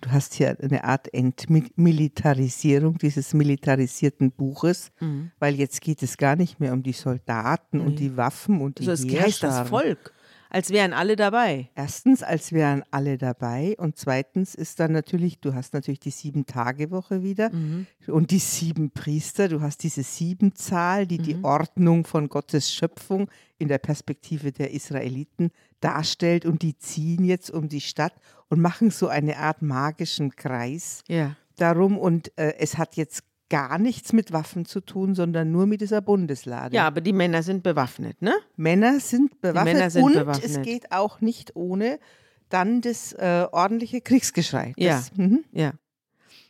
Du hast hier eine Art Entmilitarisierung dieses militarisierten Buches, mhm. weil jetzt geht es gar nicht mehr um die Soldaten mhm. und die Waffen und die also es heißt das Volk. Als wären alle dabei. Erstens, als wären alle dabei. Und zweitens ist dann natürlich, du hast natürlich die Sieben-Tage-Woche wieder mhm. und die sieben Priester. Du hast diese Siebenzahl, die mhm. die Ordnung von Gottes Schöpfung in der Perspektive der Israeliten darstellt. Und die ziehen jetzt um die Stadt und machen so eine Art magischen Kreis ja. darum. Und äh, es hat jetzt gar nichts mit Waffen zu tun, sondern nur mit dieser Bundeslade. Ja, aber die Männer sind bewaffnet, ne? Männer sind bewaffnet Männer sind und bewaffnet. es geht auch nicht ohne dann das äh, ordentliche Kriegsgeschrei. Das, ja, mhm. ja.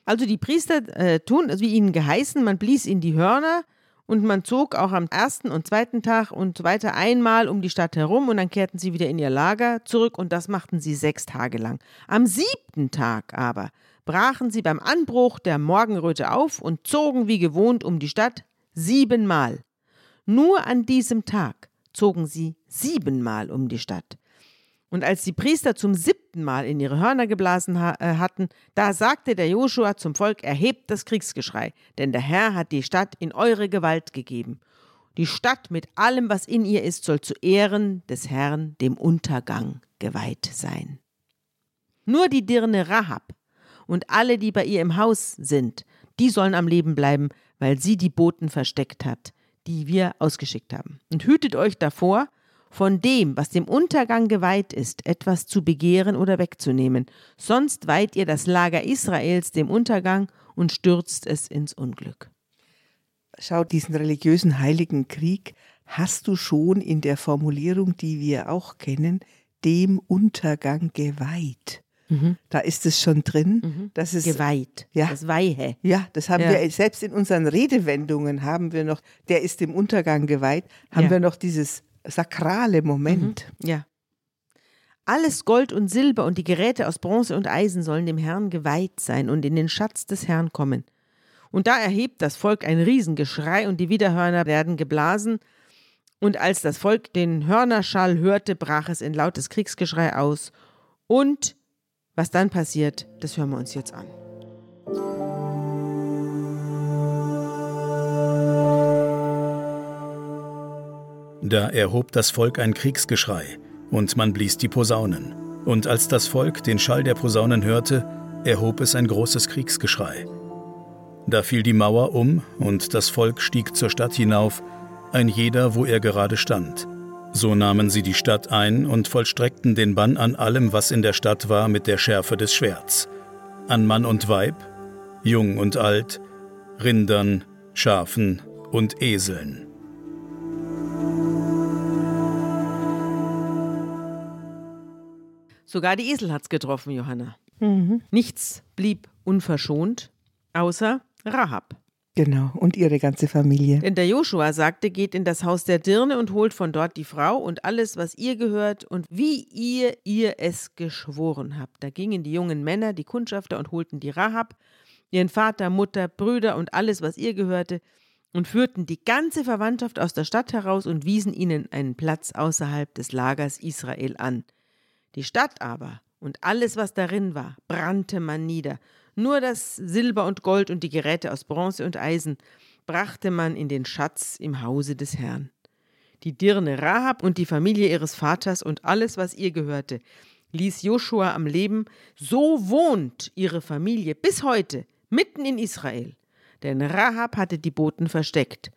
Also die Priester äh, tun, wie ihnen geheißen, man blies in die Hörner und man zog auch am ersten und zweiten Tag und weiter einmal um die Stadt herum und dann kehrten sie wieder in ihr Lager zurück und das machten sie sechs Tage lang. Am siebten Tag aber brachen sie beim Anbruch der Morgenröte auf und zogen wie gewohnt um die Stadt siebenmal. Nur an diesem Tag zogen sie siebenmal um die Stadt. Und als die Priester zum siebten Mal in ihre Hörner geblasen ha äh, hatten, da sagte der Joshua zum Volk: Erhebt das Kriegsgeschrei, denn der Herr hat die Stadt in eure Gewalt gegeben. Die Stadt mit allem, was in ihr ist, soll zu Ehren des Herrn dem Untergang geweiht sein. Nur die Dirne Rahab und alle, die bei ihr im Haus sind, die sollen am Leben bleiben, weil sie die Boten versteckt hat, die wir ausgeschickt haben. Und hütet euch davor, von dem, was dem Untergang geweiht ist, etwas zu begehren oder wegzunehmen, sonst weiht ihr das Lager Israels dem Untergang und stürzt es ins Unglück. Schau, diesen religiösen heiligen Krieg hast du schon in der Formulierung, die wir auch kennen, dem Untergang geweiht. Da ist es schon drin, dass es Geweiht. Ja. Das Weihe. ja, das haben Ja. wir selbst in unseren Redewendungen haben wir noch, der ist dem Untergang geweiht, haben Ja. Mhm. wir noch dieses sakrale Moment. Ja. Alles Gold und Silber und die Geräte aus Bronze und Eisen sollen dem Herrn geweiht sein und in den Schatz des Herrn kommen. Und da erhebt das Volk ein Riesengeschrei und die Widerhörner werden geblasen. Und als das Volk den Hörnerschall hörte, brach es in lautes Kriegsgeschrei aus. Und was dann passiert, das hören wir uns jetzt an. Da erhob das Volk ein Kriegsgeschrei, und man blies die Posaunen. Und als das Volk den Schall der Posaunen hörte, erhob es ein großes Kriegsgeschrei. Da fiel die Mauer um, und das Volk stieg zur Stadt hinauf, ein jeder, wo er gerade stand. So nahmen sie die Stadt ein und vollstreckten den Bann an allem, was in der Stadt war, mit der Schärfe des Schwerts. An Mann und Weib, jung und alt, Rindern, Schafen und Eseln. Sogar die Esel hat's getroffen, Johanna. Nichts blieb unverschont, außer Rahab. Genau, und ihre ganze Familie. Denn der Joshua sagte, geht in das Haus der Dirne und holt von dort die Frau und alles, was ihr gehört und wie ihr ihr es geschworen habt. Da gingen die jungen Männer, die Kundschafter und holten die Rahab, ihren Vater, Mutter, Brüder und alles, was ihr gehörte und führten die ganze Verwandtschaft aus der Stadt heraus und wiesen ihnen einen Platz außerhalb des Lagers Israel an. Die Stadt aber und alles, was darin war, brannte man nieder. Nur das Silber und Gold und die Geräte aus Bronze und Eisen brachte man in den Schatz im Hause des Herrn. Die Dirne Rahab und die Familie ihres Vaters und alles, was ihr gehörte, ließ Joshua am Leben, so wohnt ihre Familie bis heute mitten in Israel. Denn Rahab hatte die Boten versteckt,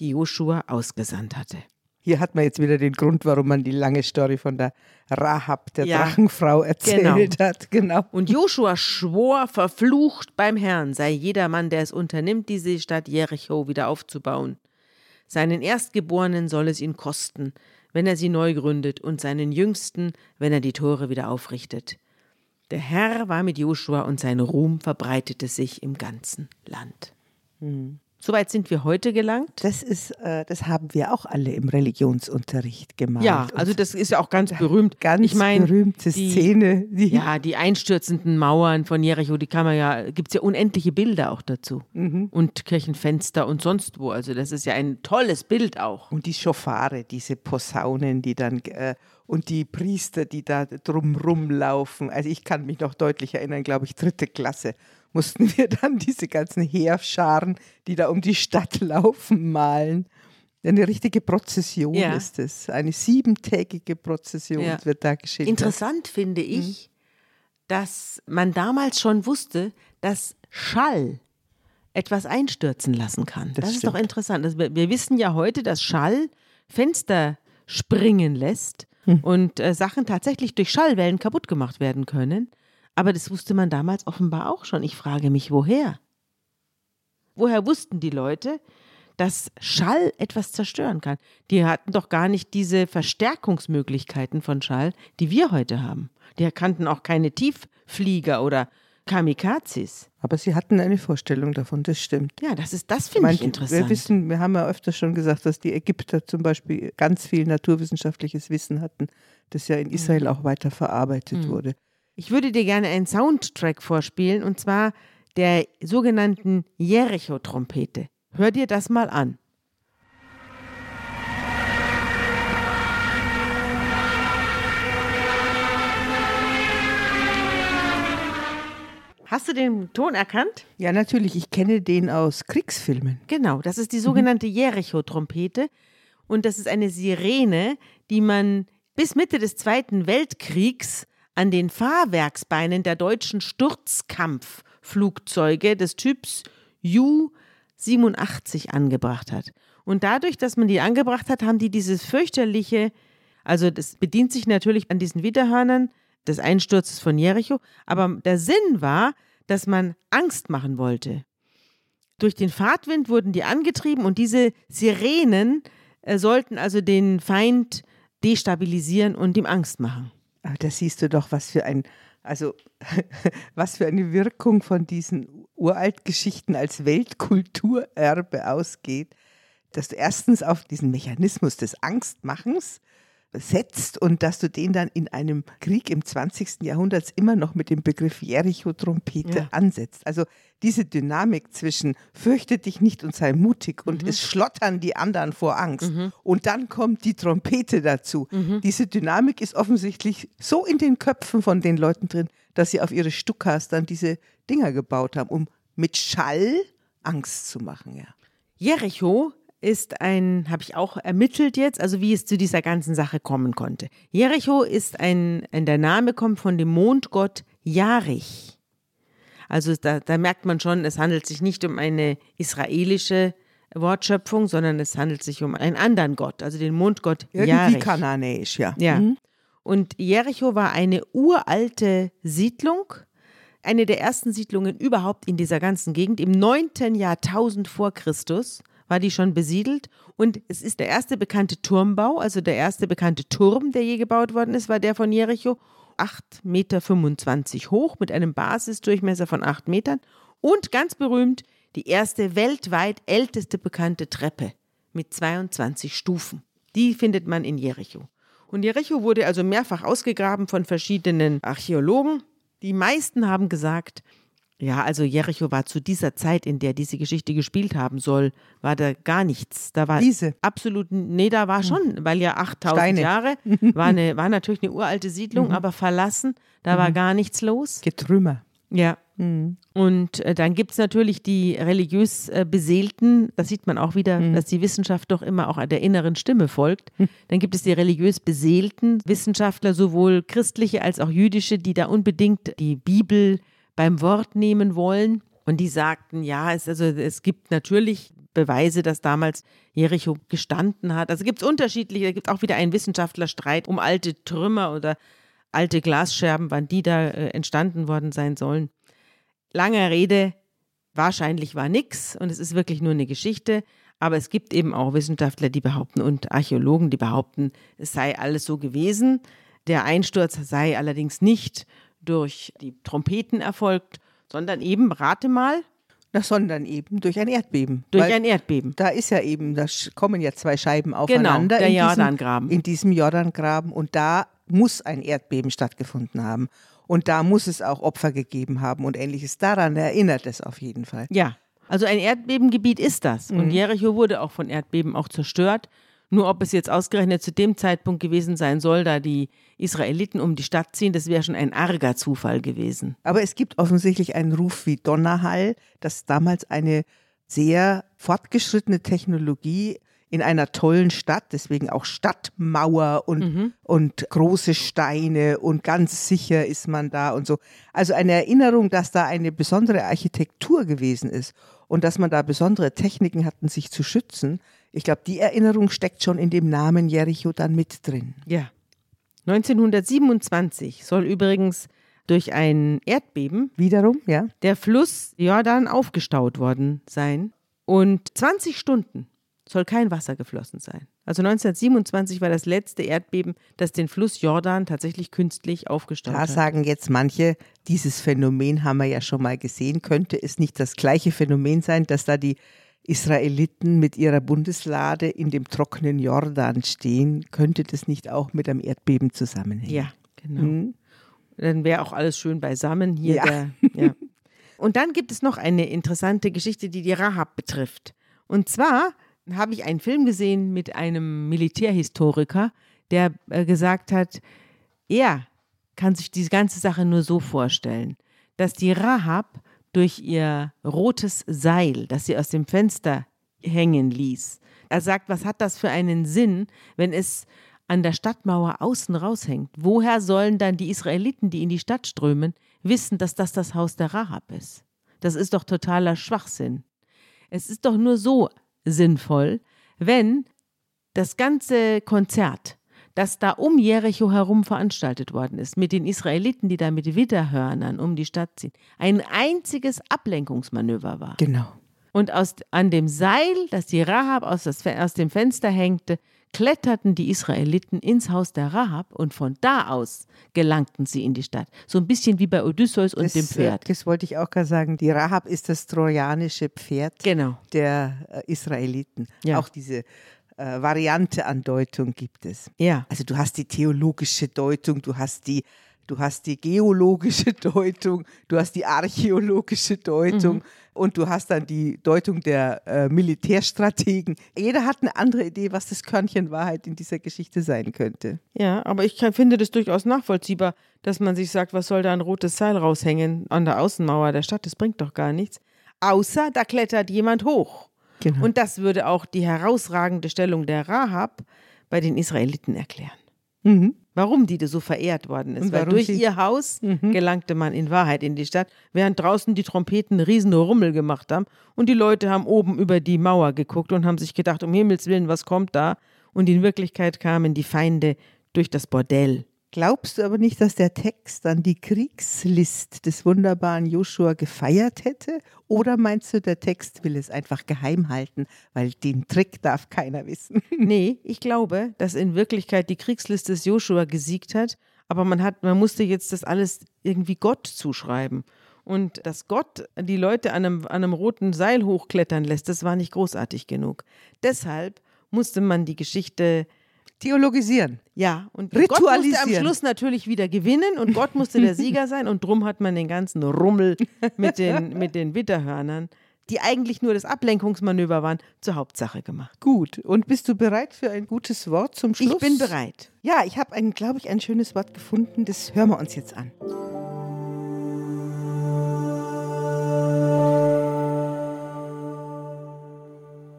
die Joshua ausgesandt hatte. Hier hat man jetzt wieder den Grund, warum man die lange Story von der Rahab, der Ja, Drachenfrau, erzählt hat. Genau. Und Joshua schwor, verflucht beim Herrn sei jeder Mann, der es unternimmt, diese Stadt Jericho wieder aufzubauen. Seinen Erstgeborenen soll es ihn kosten, wenn er sie neu gründet, und seinen Jüngsten, wenn er die Tore wieder aufrichtet. Der Herr war mit Joshua und sein Ruhm verbreitete sich im ganzen Land. Soweit sind wir heute gelangt. Das ist, äh, das haben wir auch alle im Religionsunterricht gemacht. Ja, also das ist ja auch ganz berühmt. ganz ich mein, berühmte die- Szene. Die, Ja, die einstürzenden Mauern von Jericho, die kann man ja, gibt es ja unendliche Bilder auch dazu. Mhm. Und Kirchenfenster und sonst wo. Also das ist ja ein tolles Bild auch. Und die Schofare, diese Posaunen, die dann äh, und die Priester, die da drumrum laufen. Also ich kann mich noch deutlich erinnern, glaube ich, dritte Klasse mussten wir dann diese ganzen Heerscharen, die da um die Stadt laufen, malen. Eine richtige Prozession Ja. ist es. Eine siebentägige Prozession Ja. wird da geschildert. Interessant finde ich, dass man damals schon wusste, dass Schall etwas einstürzen lassen kann. Das, Das ist doch interessant. Also wir, wir wissen ja heute, dass Schall Fenster springen lässt Hm. und äh, Sachen tatsächlich durch Schallwellen kaputt gemacht werden können. Aber das wusste man damals offenbar auch schon. Ich frage mich, woher? Woher wussten die Leute, dass Schall etwas zerstören kann? Die hatten doch gar nicht diese Verstärkungsmöglichkeiten von Schall, die wir heute haben. Die kannten auch keine Tiefflieger oder Kamikazes. Aber sie hatten eine Vorstellung davon, das stimmt. Ja, das ist, das finde ich Manche- interessant. Wir wissen, wir haben ja öfter schon gesagt, dass die Ägypter zum Beispiel ganz viel naturwissenschaftliches Wissen hatten, das ja in Mhm. Israel auch weiter verarbeitet wurde. Ich würde dir gerne einen Soundtrack vorspielen und zwar der sogenannten Jericho-Trompete. Hör dir das mal an. Hast du den Ton erkannt? Ja, natürlich, ich kenne den aus Kriegsfilmen. Genau, das ist die sogenannte Jericho-Trompete. Und das ist eine Sirene, die man bis Mitte des Zweiten Weltkriegs an den Fahrwerksbeinen der deutschen Sturzkampfflugzeuge des Typs Ju-87 angebracht hat. Und dadurch, dass man die angebracht hat, haben die dieses fürchterliche, also das bedient sich natürlich an diesen Widerhörnern des Einsturzes von Jericho, aber der Sinn war, dass man Angst machen wollte. Durch den Fahrtwind wurden die angetrieben und diese Sirenen äh, sollten also den Feind destabilisieren und ihm Angst machen. Aber da siehst du doch, was für ein, also was für eine Wirkung von diesen Uraltgeschichten als Weltkulturerbe ausgeht, dass du erstens auf diesen Mechanismus des Angstmachens setzt und dass du den dann in einem Krieg im 20. Jahrhundert immer noch mit dem Begriff Jericho-Trompete Ja. ansetzt. Also diese Dynamik zwischen fürchte dich nicht und sei mutig und es schlottern die anderen vor Angst und dann kommt die Trompete dazu. Diese Dynamik ist offensichtlich so in den Köpfen von den Leuten drin, dass sie auf ihre Stuckas dann diese Dinger gebaut haben, um mit Schall Angst zu machen. Ja. Jericho ist ein, habe ich auch ermittelt jetzt, also wie es zu dieser ganzen Sache kommen konnte. Jericho ist ein, der Name kommt von dem Mondgott Jarich. Also da, da merkt man schon, es handelt sich nicht um eine israelische Wortschöpfung, sondern es handelt sich um einen anderen Gott, also den Mondgott Irgendwie Jarich. kananäisch, ja. Ja. Mhm. Und Jericho war eine uralte Siedlung, eine der ersten Siedlungen überhaupt in dieser ganzen Gegend. Im 9. Jahrtausend vor Christus war die schon besiedelt und es ist der erste bekannte Turmbau, also der erste bekannte Turm, der je gebaut worden ist, war der von Jericho. 8,25 Meter hoch mit einem Basisdurchmesser von 8 Metern und ganz berühmt die erste weltweit älteste bekannte Treppe mit 22 Stufen. Die findet man in Jericho. Und Jericho wurde also mehrfach ausgegraben von verschiedenen Archäologen. Die meisten haben gesagt, ja, also Jericho war zu dieser Zeit, in der diese Geschichte gespielt haben soll, war da gar nichts. Da war Wiese. absolut, nee, da war schon, weil ja 8000 Steine. Jahre war, eine, war natürlich eine uralte Siedlung, aber verlassen, da war gar nichts los. Getrümmer. Ja. Und äh, dann gibt es natürlich die religiös äh, Beseelten, das sieht man auch wieder, dass die Wissenschaft doch immer auch der inneren Stimme folgt. Dann gibt es die religiös beseelten Wissenschaftler, sowohl christliche als auch jüdische, die da unbedingt die Bibel beim Wort nehmen wollen. Und die sagten, ja, es, also, es gibt natürlich Beweise, dass damals Jericho gestanden hat. Also gibt es unterschiedliche, da gibt auch wieder einen Wissenschaftlerstreit um alte Trümmer oder alte Glasscherben, wann die da äh, entstanden worden sein sollen. Langer Rede, wahrscheinlich war nix und es ist wirklich nur eine Geschichte. Aber es gibt eben auch Wissenschaftler, die behaupten und Archäologen, die behaupten, es sei alles so gewesen. Der Einsturz sei allerdings nicht durch die Trompeten erfolgt, sondern eben, rate mal, Na, sondern eben durch ein Erdbeben. durch Weil ein Erdbeben. da ist ja eben, da kommen ja zwei Scheiben aufeinander. der in diesem- Jordangraben. In diesem Jordangraben und da muss ein Erdbeben stattgefunden haben. Und da muss es auch Opfer gegeben haben und ähnliches. Daran erinnert es auf jeden Fall. Ja, also ein Erdbebengebiet ist das. Und Jericho wurde auch von Erdbeben auch zerstört. Nur ob es jetzt ausgerechnet zu dem Zeitpunkt gewesen sein soll, da die Israeliten um die Stadt ziehen, das wäre schon ein arger Zufall gewesen. Aber es gibt offensichtlich einen Ruf wie Donnerhall, dass damals eine sehr fortgeschrittene Technologie in einer tollen Stadt, deswegen auch Stadtmauer und, und große Steine und ganz sicher ist man da und so. Also eine Erinnerung, dass da eine besondere Architektur gewesen ist und dass man da besondere Techniken hatten, sich zu schützen. Ich glaube, die Erinnerung steckt schon in dem Namen Jericho dann mit drin. Ja. 1927 soll übrigens durch ein Erdbeben Wiederum, ja? der Fluss Jordan aufgestaut worden sein und 20 Stunden soll kein Wasser geflossen sein. Also 1927 war das letzte Erdbeben, das den Fluss Jordan tatsächlich künstlich aufgestaut Da hat. sagen jetzt manche, dieses Phänomen haben wir ja schon mal gesehen. Könnte es nicht das gleiche Phänomen sein, dass da die Israeliten mit ihrer Bundeslade in dem trockenen Jordan stehen? Könnte das nicht auch mit einem Erdbeben zusammenhängen? Ja, genau. Dann wäre auch alles schön beisammen hier. Ja. Der, ja. Und dann gibt es noch eine interessante Geschichte, die die Rahab betrifft. Und zwar habe ich einen Film gesehen mit einem Militärhistoriker, der äh, gesagt hat, er kann sich diese ganze Sache nur so vorstellen, dass die Rahab durch ihr rotes Seil, das sie aus dem Fenster hängen ließ, er sagt, was hat das für einen Sinn, wenn es an der Stadtmauer außen raushängt? Woher sollen dann die Israeliten, die in die Stadt strömen, wissen, dass das das Haus der Rahab ist? Das ist doch totaler Schwachsinn. Es ist doch nur so sinnvoll, wenn das ganze Konzert, das da um Jericho herum veranstaltet worden ist, mit den Israeliten, die da mit Widderhörnern um die Stadt ziehen, ein einziges Ablenkungsmanöver war. Genau. Und aus, an dem Seil, das die Rahab aus, das, aus dem Fenster hängte, kletterten die Israeliten ins Haus der Rahab und von da aus gelangten sie in die Stadt. So ein bisschen wie bei Odysseus und das, dem Pferd. Das wollte ich auch gerade sagen. Die Rahab ist das trojanische Pferd genau. der äh, Israeliten. Ja. Auch diese äh, Variante an Deutung gibt es. Ja. Also du hast die theologische Deutung, du hast die Du hast die geologische Deutung, du hast die archäologische Deutung mhm. und du hast dann die Deutung der äh, Militärstrategen. Jeder hat eine andere Idee, was das Körnchen Wahrheit in dieser Geschichte sein könnte. Ja, aber ich kann, finde das durchaus nachvollziehbar, dass man sich sagt, was soll da ein rotes Seil raushängen an der Außenmauer der Stadt? Das bringt doch gar nichts. Außer da klettert jemand hoch. Genau. Und das würde auch die herausragende Stellung der Rahab bei den Israeliten erklären. Mhm. Warum die so verehrt worden ist. Weil durch ihr Haus mhm. gelangte man in Wahrheit in die Stadt, während draußen die Trompeten riesen Rummel gemacht haben und die Leute haben oben über die Mauer geguckt und haben sich gedacht, um Himmels Willen, was kommt da? Und in Wirklichkeit kamen die Feinde durch das Bordell. Glaubst du aber nicht, dass der Text dann die Kriegslist des wunderbaren Joshua gefeiert hätte? Oder meinst du, der Text will es einfach geheim halten, weil den Trick darf keiner wissen? Nee, ich glaube, dass in Wirklichkeit die Kriegsliste des Joshua gesiegt hat, aber man, hat, man musste jetzt das alles irgendwie Gott zuschreiben. Und dass Gott die Leute an einem, an einem roten Seil hochklettern lässt, das war nicht großartig genug. Deshalb musste man die Geschichte Theologisieren. Ja, und Ritualisieren. Gott musste am Schluss natürlich wieder gewinnen und Gott musste der Sieger sein und drum hat man den ganzen Rummel mit den, mit den Witterhörnern, die eigentlich nur das Ablenkungsmanöver waren, zur Hauptsache gemacht. Gut, und bist du bereit für ein gutes Wort zum Schluss? Ich bin bereit. Ja, ich habe, ein, glaube ich, ein schönes Wort gefunden, das hören wir uns jetzt an.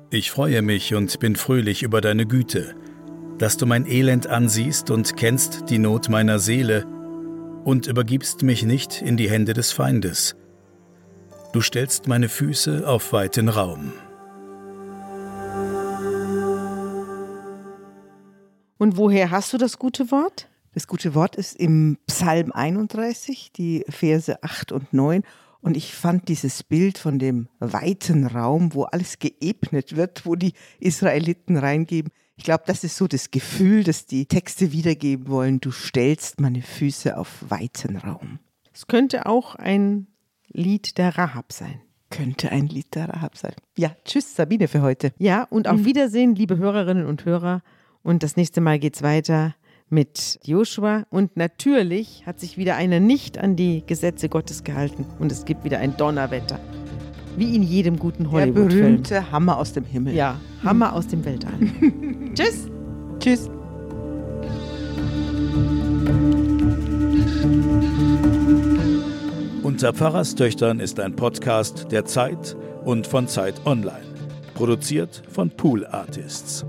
Ich freue mich und bin fröhlich über deine Güte dass du mein Elend ansiehst und kennst die Not meiner Seele und übergibst mich nicht in die Hände des Feindes. Du stellst meine Füße auf weiten Raum. Und woher hast du das gute Wort? Das gute Wort ist im Psalm 31, die Verse 8 und 9. Und ich fand dieses Bild von dem weiten Raum, wo alles geebnet wird, wo die Israeliten reingeben, ich glaube, das ist so das Gefühl, das die Texte wiedergeben wollen. Du stellst meine Füße auf weiten Raum. Es könnte auch ein Lied der Rahab sein. Könnte ein Lied der Rahab sein. Ja, tschüss Sabine für heute. Ja, und auf mhm. Wiedersehen, liebe Hörerinnen und Hörer. Und das nächste Mal geht es weiter mit Joshua. Und natürlich hat sich wieder einer nicht an die Gesetze Gottes gehalten. Und es gibt wieder ein Donnerwetter. Wie in jedem guten Hollywood-Film. Der berühmte Hammer aus dem Himmel. Ja, Hammer mhm. aus dem Weltall. Tschüss. Tschüss. Unter Pfarrerstöchtern ist ein Podcast der Zeit und von Zeit Online. Produziert von Pool Artists.